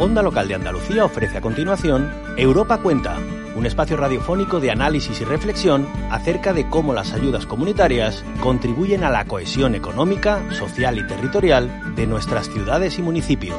Onda Local de Andalucía ofrece a continuación Europa Cuenta, un espacio radiofónico de análisis y reflexión acerca de cómo las ayudas comunitarias contribuyen a la cohesión económica, social y territorial de nuestras ciudades y municipios.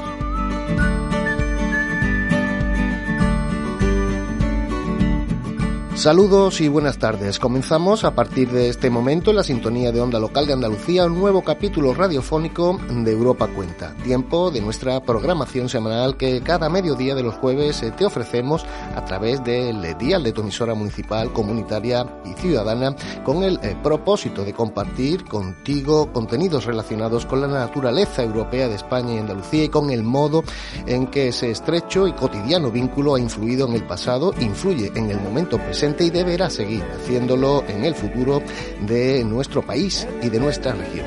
Saludos y buenas tardes. Comenzamos a partir de este momento en la sintonía de Onda Local de Andalucía un nuevo capítulo radiofónico de Europa Cuenta. Tiempo de nuestra programación semanal que cada mediodía de los jueves eh, te ofrecemos a través del dial de tu emisora municipal, comunitaria y ciudadana con el eh, propósito de compartir contigo contenidos relacionados con la naturaleza europea de España y Andalucía y con el modo en que ese estrecho y cotidiano vínculo ha influido en el pasado, influye en el momento presente y deberá seguir haciéndolo en el futuro de nuestro país y de nuestra región.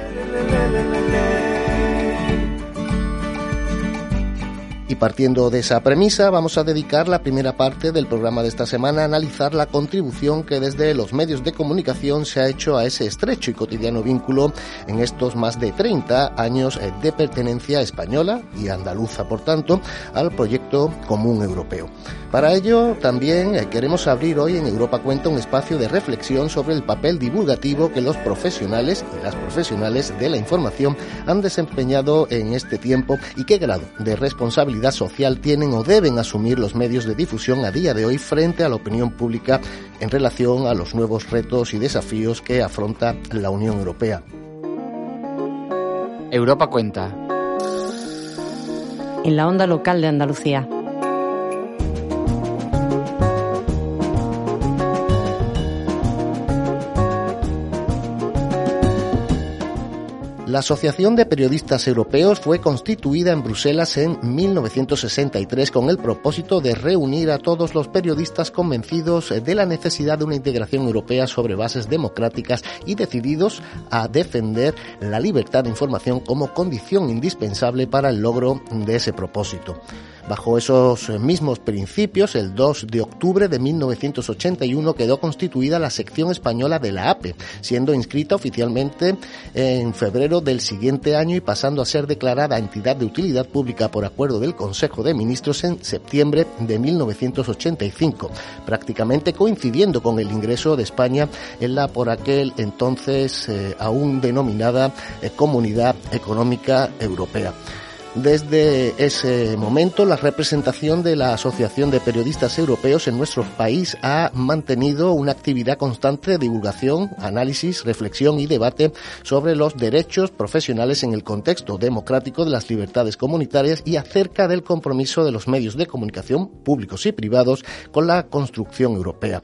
Y partiendo de esa premisa, vamos a dedicar la primera parte del programa de esta semana a analizar la contribución que desde los medios de comunicación se ha hecho a ese estrecho y cotidiano vínculo en estos más de 30 años de pertenencia española y andaluza, por tanto, al proyecto común europeo. Para ello, también eh, queremos abrir hoy en Europa Cuenta un espacio de reflexión sobre el papel divulgativo que los profesionales y las profesionales de la información han desempeñado en este tiempo y qué grado de responsabilidad social tienen o deben asumir los medios de difusión a día de hoy frente a la opinión pública en relación a los nuevos retos y desafíos que afronta la Unión Europea. Europa Cuenta. En la onda local de Andalucía. La Asociación de Periodistas Europeos fue constituida en Bruselas en 1963 con el propósito de reunir a todos los periodistas convencidos de la necesidad de una integración europea sobre bases democráticas y decididos a defender la libertad de información como condición indispensable para el logro de ese propósito. Bajo esos mismos principios, el 2 de octubre de 1981 quedó constituida la sección española de la APE, siendo inscrita oficialmente en febrero del siguiente año y pasando a ser declarada entidad de utilidad pública por acuerdo del Consejo de Ministros en septiembre de 1985, prácticamente coincidiendo con el ingreso de España en la por aquel entonces eh, aún denominada eh, Comunidad Económica Europea. Desde ese momento, la representación de la Asociación de Periodistas Europeos en nuestro país ha mantenido una actividad constante de divulgación, análisis, reflexión y debate sobre los derechos profesionales en el contexto democrático de las libertades comunitarias y acerca del compromiso de los medios de comunicación públicos y privados con la construcción europea.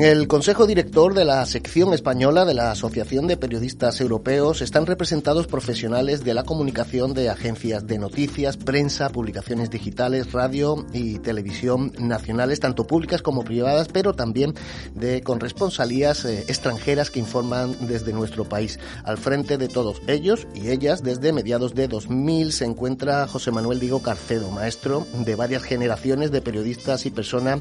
En el Consejo Director de la sección española de la Asociación de Periodistas Europeos están representados profesionales de la comunicación de agencias de noticias, prensa, publicaciones digitales, radio y televisión nacionales, tanto públicas como privadas, pero también de corresponsalías eh, extranjeras que informan desde nuestro país. Al frente de todos ellos y ellas, desde mediados de 2000, se encuentra José Manuel Diego Carcedo, maestro de varias generaciones de periodistas y persona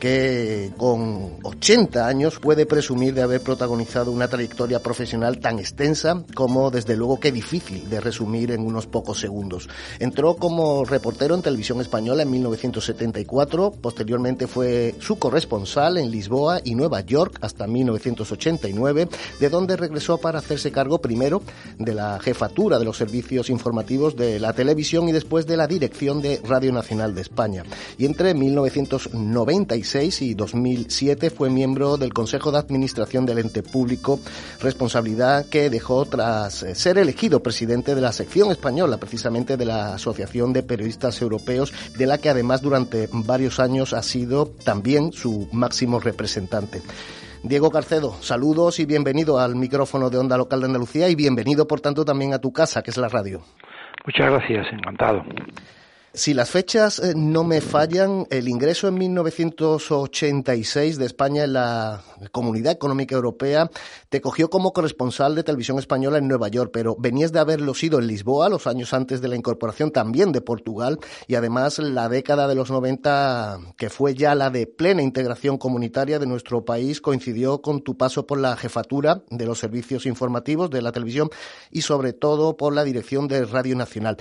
que con 80 años puede presumir de haber protagonizado una trayectoria profesional tan extensa como desde luego que difícil de resumir en unos pocos segundos. Entró como reportero en televisión española en 1974, posteriormente fue su corresponsal en Lisboa y Nueva York hasta 1989, de donde regresó para hacerse cargo primero de la jefatura de los servicios informativos de la televisión y después de la dirección de Radio Nacional de España. Y entre 1996 y 2007 fue fue miembro del Consejo de Administración del ente público, responsabilidad que dejó tras eh, ser elegido presidente de la sección española, precisamente de la Asociación de Periodistas Europeos, de la que además durante varios años ha sido también su máximo representante. Diego Carcedo, saludos y bienvenido al micrófono de Onda Local de Andalucía y bienvenido, por tanto, también a tu casa, que es la radio. Muchas gracias, encantado. Si las fechas eh, no me fallan, el ingreso en 1986 de España en la Comunidad Económica Europea te cogió como corresponsal de televisión española en Nueva York, pero venías de haberlo sido en Lisboa los años antes de la incorporación también de Portugal y además la década de los 90, que fue ya la de plena integración comunitaria de nuestro país, coincidió con tu paso por la jefatura de los servicios informativos de la televisión y sobre todo por la dirección de Radio Nacional.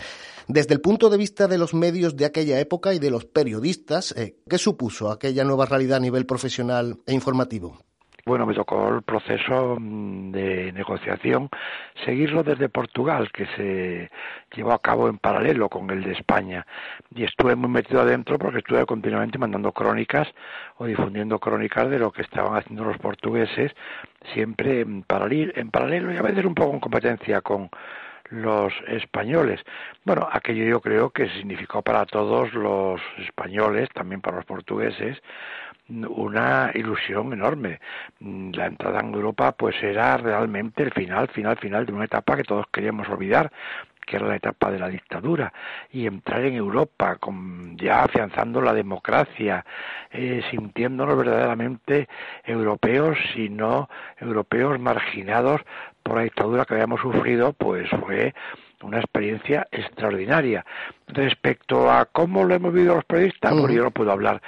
Desde el punto de vista de los medios de aquella época y de los periodistas, eh, ¿qué supuso aquella nueva realidad a nivel profesional e informativo? Bueno, me tocó el proceso mm, de negociación seguirlo desde Portugal, que se llevó a cabo en paralelo con el de España. Y estuve muy metido adentro porque estuve continuamente mandando crónicas o difundiendo crónicas de lo que estaban haciendo los portugueses, siempre en paralelo, en paralelo y a veces un poco en competencia con los españoles. Bueno, aquello yo creo que significó para todos los españoles, también para los portugueses, una ilusión enorme. La entrada en Europa pues era realmente el final, final, final de una etapa que todos queríamos olvidar, que era la etapa de la dictadura, y entrar en Europa, con, ya afianzando la democracia, eh, sintiéndonos verdaderamente europeos y no europeos marginados por la dictadura que habíamos sufrido, pues fue una experiencia extraordinaria. Respecto a cómo lo hemos vivido los periodistas, pues yo no puedo hablar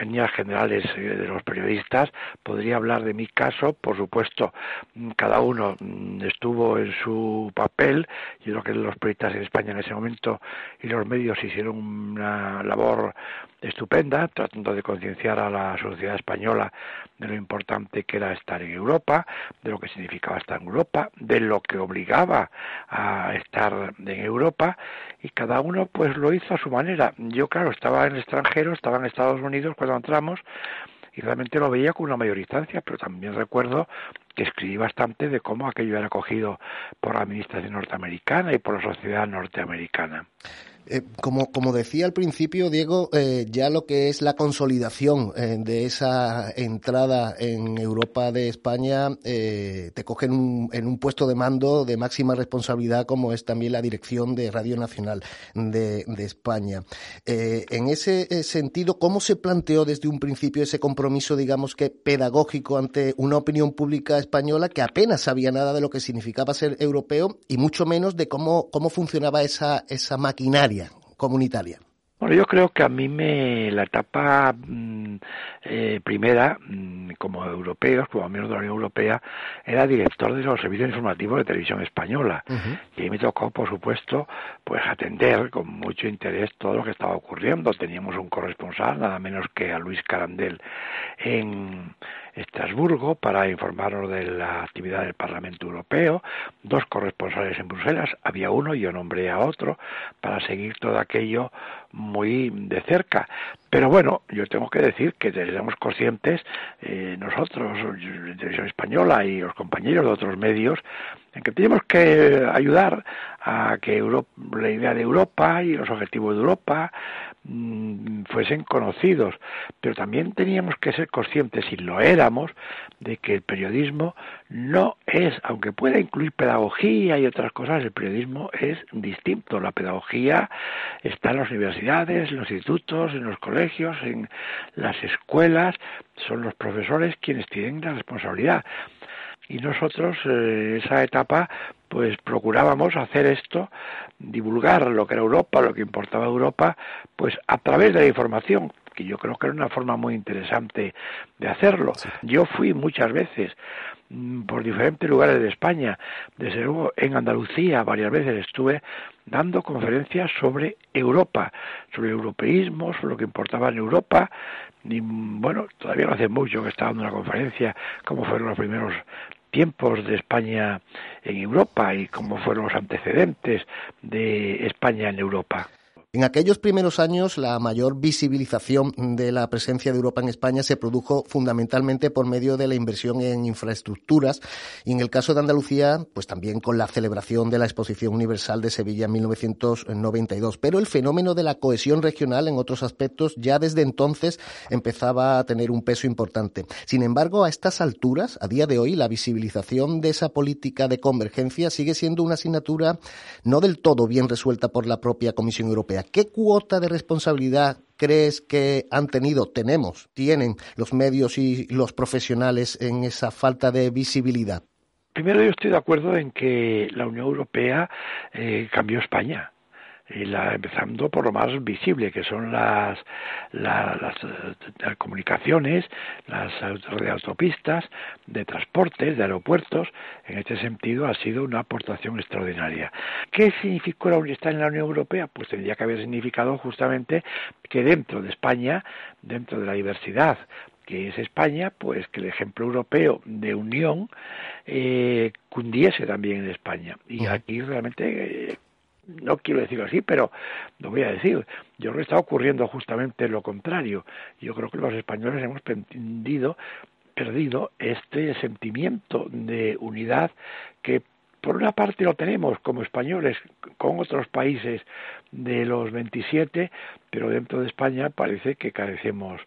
en líneas generales eh, de los periodistas, podría hablar de mi caso, por supuesto, mm, cada uno mm, estuvo en su papel, yo creo que los periodistas en España en ese momento y los medios hicieron una labor estupenda, tratando de concienciar a la sociedad española de lo importante que era estar en Europa, de lo que significaba estar en Europa, de lo que obligaba a estar en Europa, y cada uno pues lo hizo a su manera. Yo, claro, estaba en el extranjero, estaba en Estados Unidos cuando entramos, y realmente lo veía con una mayor distancia, pero también recuerdo que escribí bastante de cómo aquello era acogido por la administración norteamericana y por la sociedad norteamericana. Eh, como, como decía al principio, Diego, eh, ya lo que es la consolidación eh, de esa entrada en Europa de España te coge en un, en un puesto de mando de máxima responsabilidad, como es también la dirección de Radio Nacional de, de España. en ese sentido, ¿cómo se planteó desde un principio ese compromiso, digamos que pedagógico ante una opinión pública española que apenas sabía nada de lo que significaba ser europeo y mucho menos de cómo, cómo funcionaba esa, esa maquinaria? Comunitaria? Bueno, yo creo que a mí me la etapa mm, eh, primera, mm, como europeos, como miembro de la Unión Europea, era director de los servicios informativos de televisión española. Y ahí me tocó, por supuesto, pues atender con mucho interés todo lo que estaba ocurriendo. Teníamos un corresponsal, nada menos que a Luis Carandel, en Estrasburgo para informarnos de la actividad del Parlamento Europeo, dos corresponsales en Bruselas, había uno y yo nombré a otro para seguir todo aquello muy de cerca. Pero bueno, yo tengo que decir que éramos conscientes, eh, nosotros, la televisión española y los compañeros de otros medios, en que tenemos que ayudar a que la idea de Europa y los objetivos de Europa mm, fuesen conocidos, pero también teníamos que ser conscientes, y lo de que el periodismo no es, aunque pueda incluir pedagogía y otras cosas, el periodismo es distinto. La pedagogía está en las universidades, en los institutos, en los colegios, en las escuelas, son los profesores quienes tienen la responsabilidad. Y nosotros eh, esa etapa pues procurábamos hacer esto, divulgar lo que era Europa, lo que importaba Europa, pues a través de la información, que yo creo que era una forma muy interesante de hacerlo. Yo fui muchas veces mm, por diferentes lugares de España, desde luego en Andalucía varias veces estuve dando conferencias sobre Europa, sobre europeísmo, sobre lo que importaba en Europa, y bueno, todavía no hace mucho que estaba dando una conferencia, cómo fueron los primeros tiempos de España en Europa y cómo fueron los antecedentes de España en Europa. En aquellos primeros años, la mayor visibilización de la presencia de Europa en España se produjo fundamentalmente por medio de la inversión en infraestructuras y en el caso de Andalucía, pues también con la celebración de la Exposición Universal de Sevilla en 1992. Pero el fenómeno de la cohesión regional en otros aspectos ya desde entonces empezaba a tener un peso importante. Sin embargo, a estas alturas, a día de hoy, la visibilización de esa política de convergencia sigue siendo una asignatura no del todo bien resuelta por la propia Comisión Europea. ¿Qué cuota de responsabilidad crees que han tenido, tenemos, tienen los medios y los profesionales en esa falta de visibilidad? Primero yo estoy de acuerdo en que la Unión Europea eh, cambió España la, empezando por lo más visible, que son las, las, eh, comunicaciones, las de autopistas, de transportes, de aeropuertos. En este sentido, ha sido una aportación extraordinaria. ¿Qué significó estar en la Unión Europea? Pues tendría que haber significado justamente que dentro de España, dentro de la diversidad que es España, pues que el ejemplo europeo de unión eh, cundiese también en España. Y aquí realmente eh, no quiero decirlo así, pero lo voy a decir. Yo creo que está ocurriendo justamente lo contrario. Yo creo que los españoles hemos perdido, perdido este sentimiento de unidad que por una parte lo tenemos como españoles con otros países de los 27, pero dentro de España parece que carecemos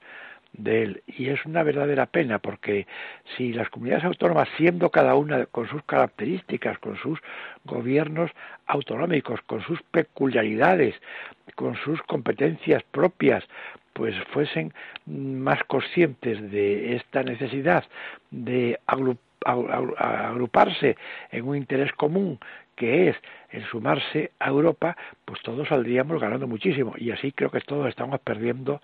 de él. Y es una verdadera pena porque si las comunidades autónomas, siendo cada una con sus características, con sus gobiernos autonómicos, con sus peculiaridades, con sus competencias propias, pues fuesen más conscientes de esta necesidad de agruparse en un interés común que es el sumarse a Europa, pues todos saldríamos ganando muchísimo. Y así creo que todos estamos perdiendo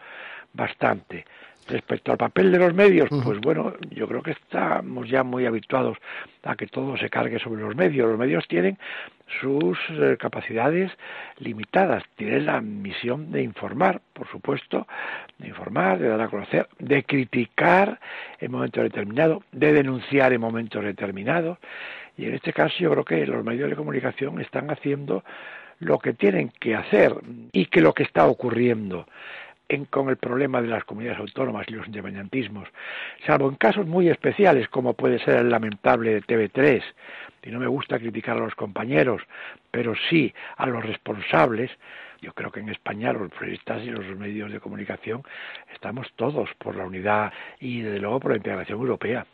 bastante. Respecto al papel de los medios, pues bueno, yo creo que estamos ya muy habituados a que todo se cargue sobre los medios. Los medios tienen sus eh, capacidades limitadas, tienen la misión de informar, por supuesto, de informar, de dar a conocer, de criticar en momentos determinados, de denunciar en momentos determinados. Y en este caso yo creo que los medios de comunicación están haciendo lo que tienen que hacer y que lo que está ocurriendo con el problema de las comunidades autónomas y los independentismos, salvo en casos muy especiales como puede ser el lamentable de TV3, y no me gusta criticar a los compañeros, pero sí a los responsables, yo creo que en España los periodistas y los medios de comunicación estamos todos por la unidad y desde luego por la integración europea.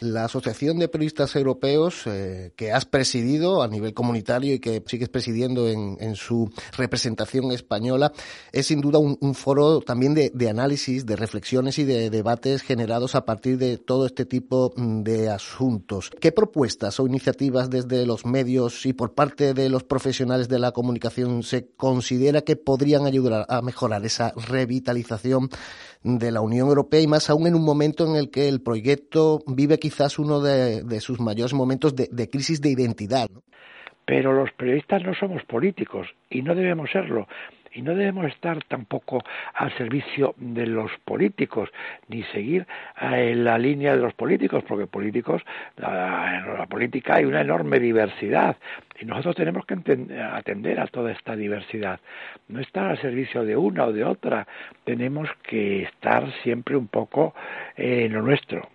La Asociación de Periodistas Europeos, eh, que has presidido a nivel comunitario y que sigues presidiendo en, su representación española, es sin duda un, foro también de, análisis, de reflexiones y de debates generados a partir de todo este tipo mm, de asuntos. ¿Qué propuestas o iniciativas desde los medios y por parte de los profesionales de la comunicación se considera que podrían ayudar a mejorar esa revitalización de la Unión Europea y más aún en un momento en el que el proyecto vive quizás uno de, sus mayores momentos de, crisis de identidad. Pero los periodistas no somos políticos y no debemos serlo. Y no debemos estar tampoco al servicio de los políticos ni seguir en la línea de los políticos porque políticos en la política hay una enorme diversidad y nosotros tenemos que atender a toda esta diversidad. No estar al servicio de una o de otra tenemos que estar siempre un poco en lo nuestro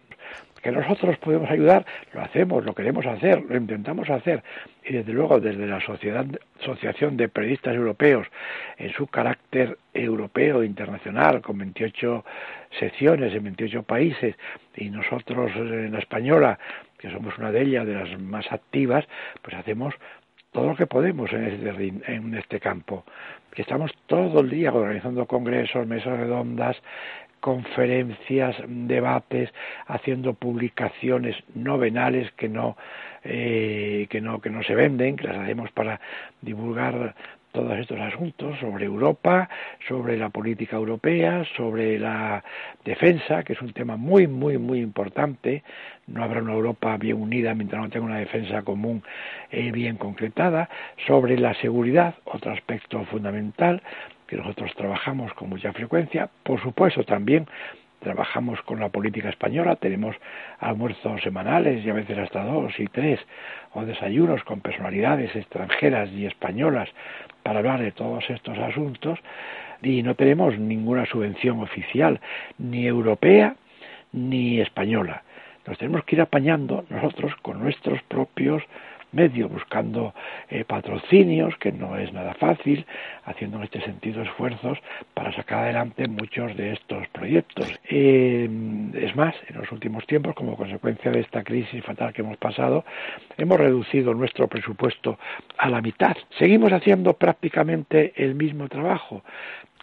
que nosotros podemos ayudar, lo hacemos, lo queremos hacer, lo intentamos hacer. Y desde luego, desde la Sociedad, Asociación de Periodistas Europeos, en su carácter europeo, internacional, con 28 secciones en 28 países, y nosotros en la española, que somos una de ellas, de las más activas, pues hacemos todo lo que podemos en este, en este campo. Estamos todo el día organizando congresos, mesas redondas, conferencias, debates, haciendo publicaciones novenales que no, eh, que no, que no se venden, que las hacemos para divulgar todos estos asuntos sobre Europa, sobre la política europea, sobre la defensa, que es un tema muy, muy, muy importante. No habrá una Europa bien unida mientras no tenga una defensa común eh, bien concretada. Sobre la seguridad, otro aspecto fundamental que nosotros trabajamos con mucha frecuencia. Por supuesto, también trabajamos con la política española, tenemos almuerzos semanales y a veces hasta dos y tres, o desayunos con personalidades extranjeras y españolas para hablar de todos estos asuntos y no tenemos ninguna subvención oficial, ni europea ni española. Nos tenemos que ir apañando nosotros con nuestros propios medio, buscando eh, patrocinios, que no es nada fácil, haciendo en este sentido esfuerzos para sacar adelante muchos de estos proyectos. Eh, es más, en los últimos tiempos, como consecuencia de esta crisis fatal que hemos pasado, hemos reducido nuestro presupuesto a la mitad. Seguimos haciendo prácticamente el mismo trabajo,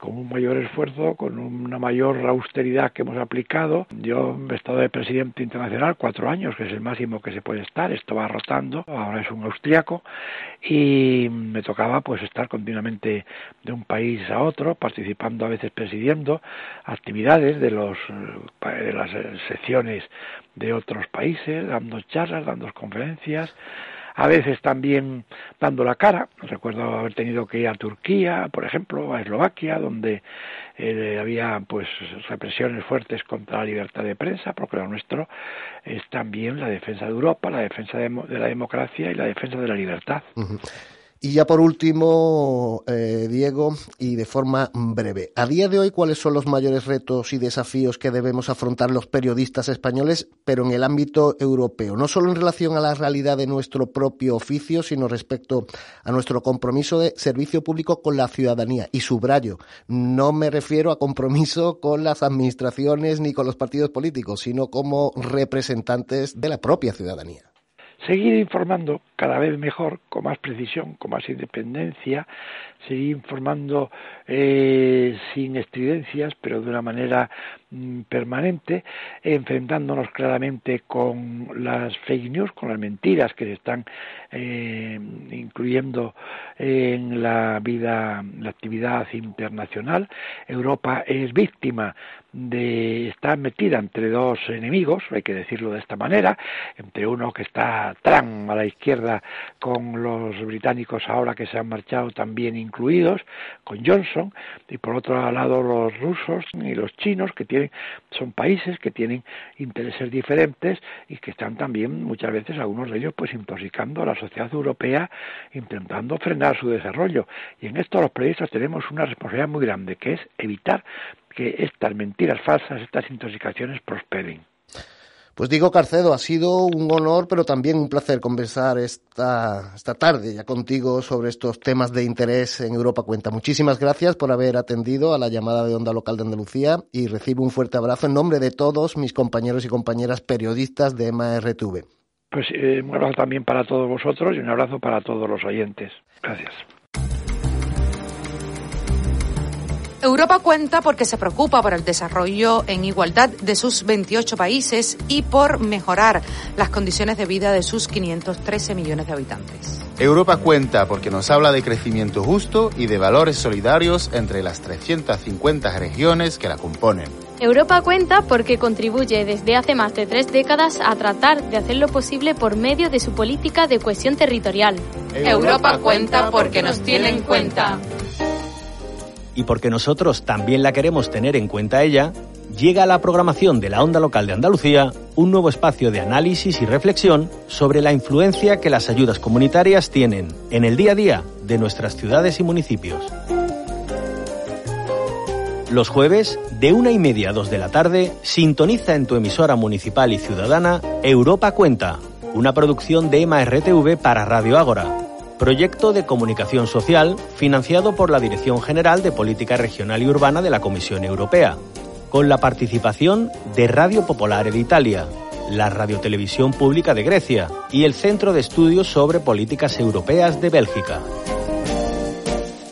con un mayor esfuerzo, con una mayor austeridad que hemos aplicado. Yo he estado de presidente internacional cuatro años, que es el máximo que se puede estar. Esto va rotando. Ahora es un austriaco y me tocaba pues estar continuamente de un país a otro, participando a veces presidiendo actividades de los de las secciones de otros países, dando charlas, dando conferencias a veces también dando la cara. Recuerdo haber tenido que ir a Turquía, por ejemplo, a Eslovaquia, donde eh, había pues represiones fuertes contra la libertad de prensa, porque lo nuestro es también la defensa de Europa, la defensa de, la democracia y la defensa de la libertad. Y ya por último, eh, Diego, y de forma breve, a día de hoy, ¿cuáles son los mayores retos y desafíos que debemos afrontar los periodistas españoles, pero en el ámbito europeo? No solo en relación a la realidad de nuestro propio oficio, sino respecto a nuestro compromiso de servicio público con la ciudadanía. Y subrayo, no me refiero a compromiso con las administraciones ni con los partidos políticos, sino como representantes de la propia ciudadanía seguir informando cada vez mejor, con más precisión, con más independencia, seguir informando eh, sin estridencias, pero de una manera mm, permanente, enfrentándonos claramente con las fake news, con las mentiras que se están eh, incluyendo en la vida, la actividad internacional. Europa es víctima de estar metida entre dos enemigos, hay que decirlo de esta manera, entre uno que está Trump a la izquierda con los británicos ahora que se han marchado también incluidos, con Johnson, y por otro lado los rusos y los chinos, que tienen, son países que tienen intereses diferentes y que están también muchas veces algunos de ellos pues intoxicando a la sociedad europea, intentando frenar su desarrollo. Y en esto los periodistas tenemos una responsabilidad muy grande, que es evitar que estas mentiras falsas, estas intoxicaciones prosperen. Pues digo, Carcedo, ha sido un honor, pero también un placer conversar esta, esta tarde ya contigo sobre estos temas de interés en Europa Cuenta. Muchísimas gracias por haber atendido a la llamada de Onda Local de Andalucía y recibo un fuerte abrazo en nombre de todos mis compañeros y compañeras periodistas de MRTV. Pues eh, un abrazo también para todos vosotros y un abrazo para todos los oyentes. Gracias. Europa cuenta porque se preocupa por el desarrollo en igualdad de sus 28 países y por mejorar las condiciones de vida de sus 513 millones de habitantes. Europa cuenta porque nos habla de crecimiento justo y de valores solidarios entre las 350 regiones que la componen. Europa cuenta porque contribuye desde hace más de tres décadas a tratar de hacer lo posible por medio de su política de cohesión territorial. Europa cuenta porque nos tiene en cuenta y porque nosotros también la queremos tener en cuenta ella, llega a la programación de la Onda Local de Andalucía un nuevo espacio de análisis y reflexión sobre la influencia que las ayudas comunitarias tienen en el día a día de nuestras ciudades y municipios. Los jueves, de una y media a dos de la tarde, sintoniza en tu emisora municipal y ciudadana Europa Cuenta, una producción de EMA para Radio Ágora proyecto de comunicación social financiado por la Dirección General de Política Regional y Urbana de la Comisión Europea, con la participación de Radio Popolare de Italia, la Radiotelevisión Pública de Grecia y el Centro de Estudios sobre Políticas Europeas de Bélgica.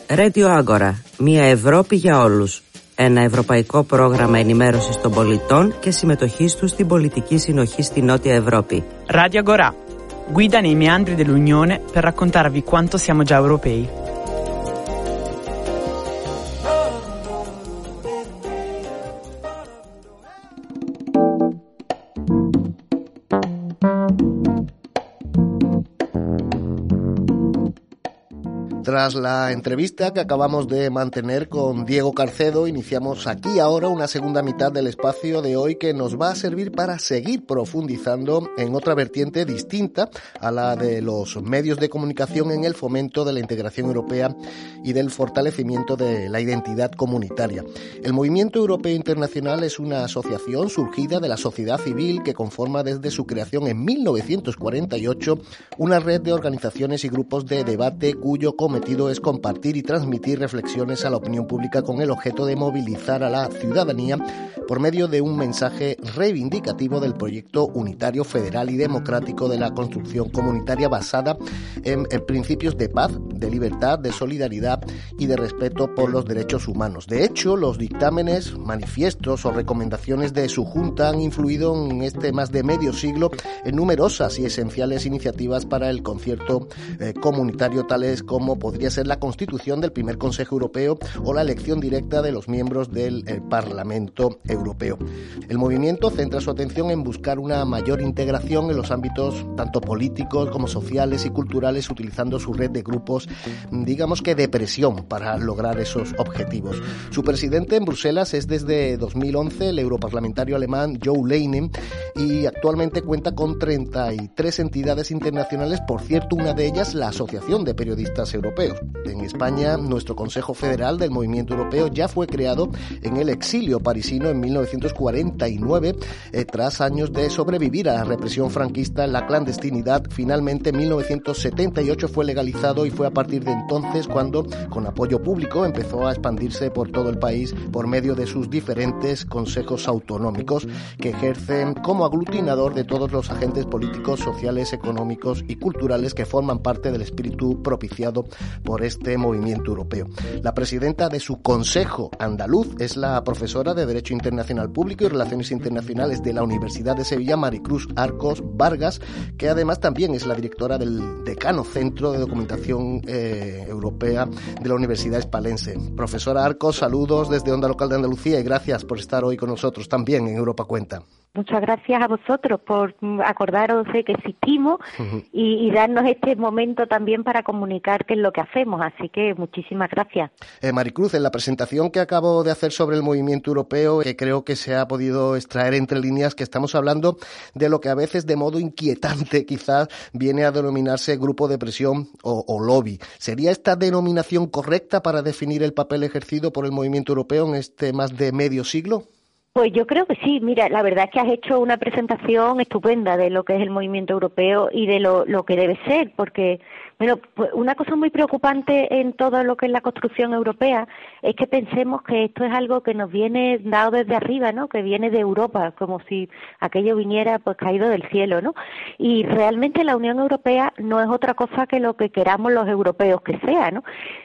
Radio Agora, μια Ευρώπη για όλους. Ένα ευρωπαϊκό πρόγραμμα ενημέρωσης των πολιτών και συμμετοχής τους στην πολιτική συνοχή στη Νότια Ευρώπη. Radio Agora, Guida nei meandri dell'Unione per raccontarvi quanto siamo già europei. Tras la entrevista que acabamos de mantener con Diego Carcedo, iniciamos aquí ahora una segunda mitad del espacio de hoy que nos va a servir para seguir profundizando en otra vertiente distinta a la de los medios de comunicación en el fomento de la integración europea y del fortalecimiento de la identidad comunitaria. El Movimiento Europeo Internacional es una asociación surgida de la sociedad civil que conforma desde su creación en 1948 una red de organizaciones y grupos de debate cuyo cometido es compartir y transmitir reflexiones a la opinión pública con el objeto de movilizar a la ciudadanía por medio de un mensaje reivindicativo del proyecto unitario federal y democrático de la construcción comunitaria basada en, principios de paz, de libertad, de solidaridad y de respeto por los derechos humanos. De hecho, los dictámenes, manifiestos o recomendaciones de su junta han influido en este más de medio siglo en numerosas y esenciales iniciativas para el concierto eh, comunitario tales como podría ser la constitución del primer Consejo Europeo o la elección directa de los miembros del eh, Parlamento Europeo. El movimiento centra su atención en buscar una mayor integración en los ámbitos tanto políticos como sociales y culturales utilizando su red de grupos, digamos que de presión para lograr esos objetivos. Su presidente en Bruselas es desde 2011 el europarlamentario alemán Joe Leinen y actualmente cuenta con 33 entidades internacionales, por cierto, una de ellas la Asociación de Periodistas Europeos. En España, nuestro Consejo Federal del Movimiento Europeo ya fue creado en el exilio parisino en 1949, eh, tras años de sobrevivir a la represión franquista la clandestinidad. Finalmente, en 1978 fue legalizado y fue a partir de entonces cuando, con apoyo público, empezó a expandirse por todo el país por medio de sus diferentes consejos autonómicos que ejercen como aglutinador de todos los agentes políticos, sociales, económicos y culturales que forman parte del espíritu propiciado por este movimiento europeo. La presidenta de su Consejo Andaluz es la profesora de Derecho Internacional Público y Relaciones Internacionales de la Universidad de Sevilla, Maricruz Arcos Vargas, que además también es la directora del Decano Centro de Documentación eh, Europea de la Universidad Espalense. Profesora Arcos, saludos desde Onda Local de Andalucía y gracias por estar hoy con nosotros también en Europa Cuenta. Muchas gracias a vosotros por acordaros de que existimos y, darnos este momento también para comunicar qué es lo que hacemos. Así que muchísimas gracias. Eh, Maricruz, en la presentación que acabo de hacer sobre el movimiento europeo, que creo que se ha podido extraer entre líneas que estamos hablando de lo que a veces de modo inquietante quizás viene a denominarse grupo de presión o, o lobby. ¿Sería esta denominación correcta para definir el papel ejercido por el movimiento europeo en este más de medio siglo? Pues yo creo que sí. Mira, la verdad es que has hecho una presentación estupenda de lo que es el movimiento europeo y de lo, lo que debe ser, porque bueno, pues una cosa muy preocupante en todo lo que es la construcción europea es que pensemos que esto es algo que nos viene dado desde arriba, ¿no? Que viene de Europa, como si aquello viniera pues caído del cielo, ¿no? Y realmente la Unión Europea no es otra cosa que lo que queramos los europeos que sea, ¿no?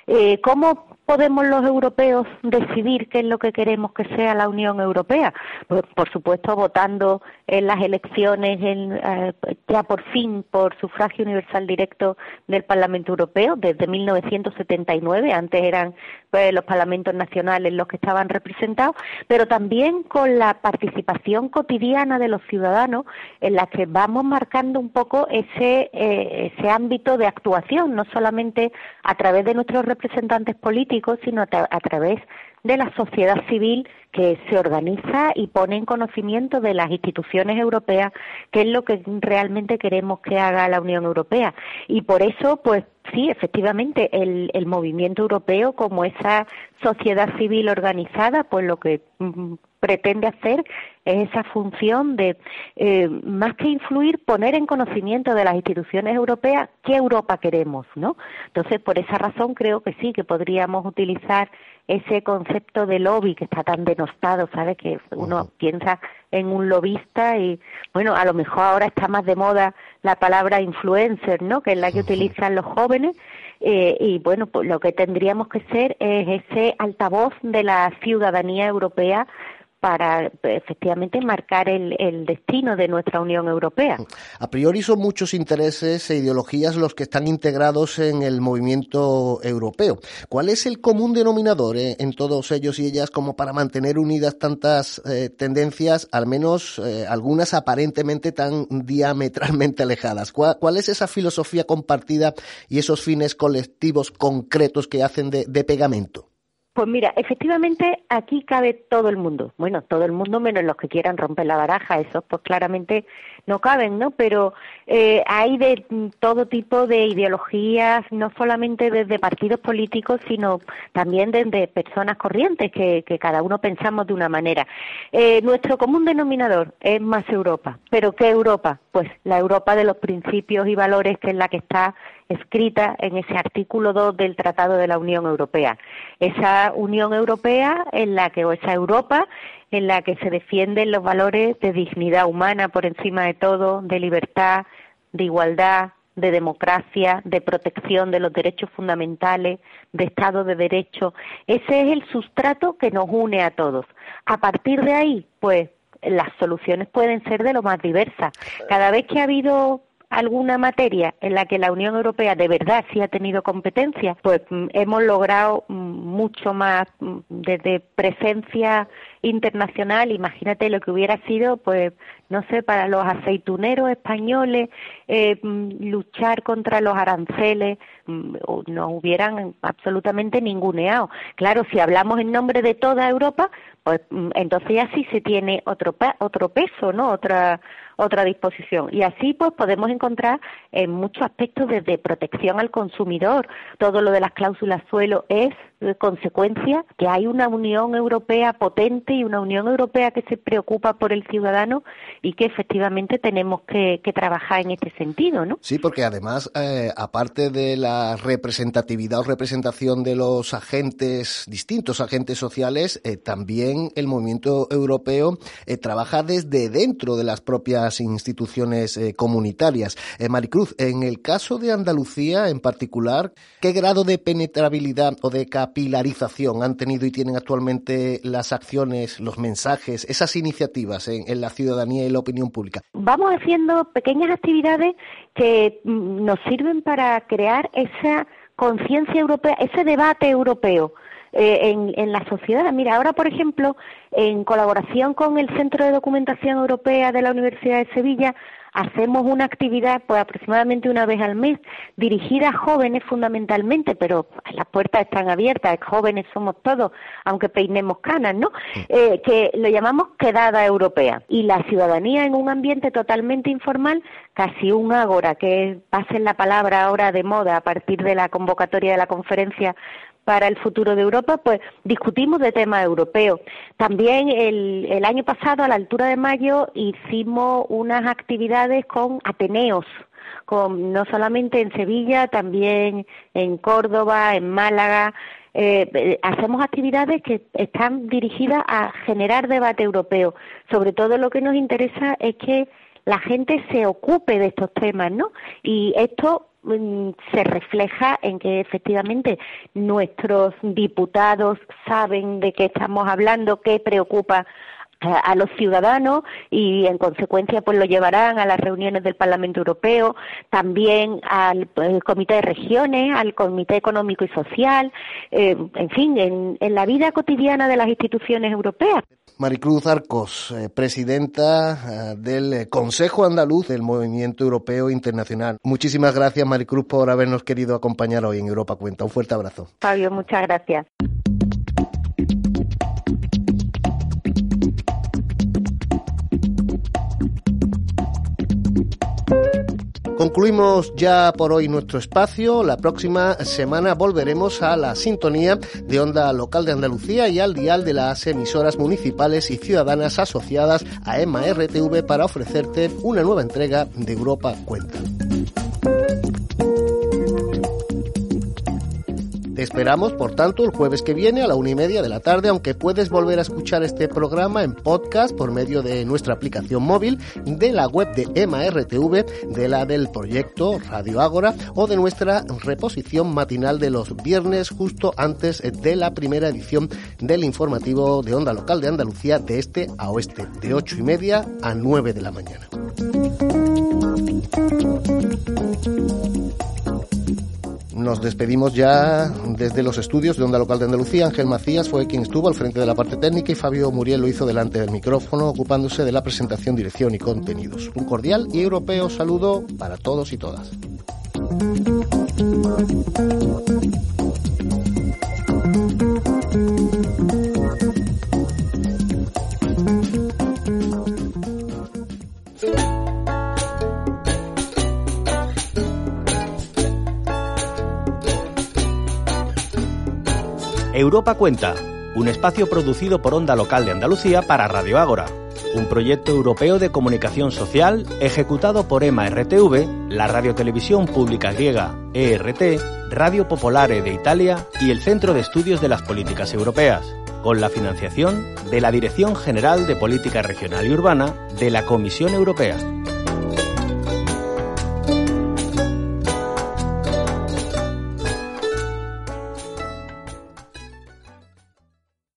Eh, ¿Cómo podemos los europeos decidir qué es lo que queremos que sea la Unión Europea? Pues, por supuesto, votando en las elecciones eh, ya por fin por sufragio universal directo del Parlamento Europeo desde 1979. Antes eran pues, los parlamentos nacionales los que estaban representados, pero también con la participación cotidiana de los ciudadanos en la que vamos marcando un poco ese, eh, ese ámbito de actuación, no solamente a través de nuestros representantes políticos, sino a, a través de la sociedad civil que se organiza y pone en conocimiento de las instituciones europeas qué es lo que realmente queremos que haga la Unión Europea. Y por eso, pues sí, efectivamente, el, el movimiento europeo como esa sociedad civil organizada, pues lo que mm, pretende hacer es esa función de, eh, más que influir, poner en conocimiento de las instituciones europeas qué Europa queremos, ¿no? Entonces, por esa razón creo que sí, que podríamos utilizar ese concepto de lobby que está tan denostado, ¿sabes? Que uno piensa en un lobista y, bueno, a lo mejor ahora está más de moda la palabra influencer, ¿no? Que es la que utilizan los jóvenes. Eh, y bueno, pues lo que tendríamos que ser es ese altavoz de la ciudadanía europea para efectivamente marcar el, destino de nuestra Unión Europea. A priori son muchos intereses e ideologías los que están integrados en el movimiento europeo. ¿Cuál es el común denominador eh, en todos ellos y ellas como para mantener unidas tantas eh, tendencias, al menos eh, algunas aparentemente tan diametralmente alejadas? ¿Cuál, ¿Cuál, es esa filosofía compartida y esos fines colectivos concretos que hacen de pegamento? Pues mira, efectivamente aquí cabe todo el mundo. Bueno, todo el mundo menos los que quieran romper la baraja, esos pues claramente no caben, ¿no? Pero eh, hay de todo tipo de ideologías, no solamente desde partidos políticos, sino también desde personas corrientes, que, que cada uno pensamos de una manera. Eh, nuestro común denominador es más Europa. ¿Pero qué Europa? Pues la Europa de los principios y valores, que es la que está escrita en ese artículo 2 del Tratado de la Unión Europea. Esa Unión Europea en la que, o esa Europa en la que se defienden los valores de dignidad humana por encima de todo, de libertad, de igualdad, de democracia, de protección de los derechos fundamentales, de Estado de Derecho. Ese es el sustrato que nos une a todos. A partir de ahí, pues las soluciones pueden ser de lo más diversas. Cada vez que ha habido alguna materia en la que la Unión Europea de verdad sí ha tenido competencia, pues mm, hemos logrado mm, mucho más mm, desde presencia internacional. Imagínate lo que hubiera sido, pues, no sé, para los aceituneros españoles eh, luchar contra los aranceles, nos hubieran absolutamente ninguneado. Claro, si hablamos en nombre de toda Europa, pues entonces ya sí se tiene otro otro peso, ¿no? Otra otra disposición. Y así pues podemos encontrar en muchos aspectos desde protección al consumidor, todo lo de las cláusulas suelo es consecuencia que hay una Unión Europea potente y una Unión Europea que se preocupa por el ciudadano y que efectivamente tenemos que, trabajar en este sentido, ¿no? Sí, porque además, eh, aparte de la representatividad o representación de los agentes, distintos agentes sociales, eh, también el movimiento europeo eh, trabaja desde dentro de las propias instituciones comunitarias. Maricruz, en el caso de Andalucía en particular, ¿qué grado de penetrabilidad o de capilarización han tenido y tienen actualmente las acciones, los mensajes, esas iniciativas en, la ciudadanía y la opinión pública? Vamos haciendo pequeñas actividades que mm, nos sirven para crear esa conciencia europea, ese debate europeo. Eh, en, en, la sociedad. Mira, ahora, por ejemplo, en colaboración con el Centro de Documentación Europea de la Universidad de Sevilla, hacemos una actividad pues aproximadamente una vez al mes dirigida a jóvenes fundamentalmente, pero las puertas están abiertas, jóvenes somos todos, aunque peinemos canas, ¿no? Eh, que lo llamamos quedada europea y la ciudadanía en un ambiente totalmente informal, casi un ágora, que pasen la palabra ahora de moda a partir de la convocatoria de la conferencia para el futuro de Europa, pues discutimos de temas europeos. También el, el año pasado, a la altura de mayo, hicimos unas actividades con Ateneos, con, no solamente en Sevilla, también en Córdoba, en Málaga. Eh, hacemos actividades que están dirigidas a generar debate europeo. Sobre todo lo que nos interesa es que la gente se ocupe de estos temas, ¿no? Y esto se refleja en que efectivamente nuestros diputados saben de qué estamos hablando, qué preocupa a los ciudadanos y en consecuencia pues lo llevarán a las reuniones del Parlamento Europeo, también al Comité de Regiones, al Comité Económico y Social, eh, en fin, en la vida cotidiana de las instituciones europeas. Maricruz Arcos, eh, presidenta eh, del Consejo Andaluz del Movimiento Europeo Internacional. Muchísimas gracias, Maricruz, por habernos querido acompañar hoy en Europa Cuenta. Un fuerte abrazo. Fabio, muchas gracias. Concluimos ya por hoy nuestro espacio. La próxima semana volveremos a la sintonía de onda local de Andalucía y al dial de las emisoras municipales y ciudadanas asociadas a EMA-RTV para ofrecerte una nueva entrega de Europa Cuenta. Esperamos, por tanto, el jueves que viene a la una y media de la tarde, aunque puedes volver a escuchar este programa en podcast por medio de nuestra aplicación móvil, de la web de EMA-RTV, de la del proyecto Radio Ágora o de nuestra reposición matinal de los viernes justo antes de la primera edición del informativo de Onda Local de Andalucía de este a oeste, de ocho y media a nueve de la mañana. Nos despedimos ya desde los estudios de Onda Local de Andalucía. Ángel Macías fue quien estuvo al frente de la parte técnica y Fabio Muriel lo hizo delante del micrófono, ocupándose de la presentación, dirección y contenidos. Un cordial y europeo saludo para todos y todas. Europa Cuenta, un espacio producido por Onda Local de Andalucía para Radio Ágora, un proyecto europeo de comunicación social ejecutado por EMA RTV, la radiotelevisión pública griega ERT, Radio Popolare de Italia y el Centro de Estudios de las Políticas Europeas, con la financiación de la Dirección General de Política Regional y Urbana de la Comisión Europea.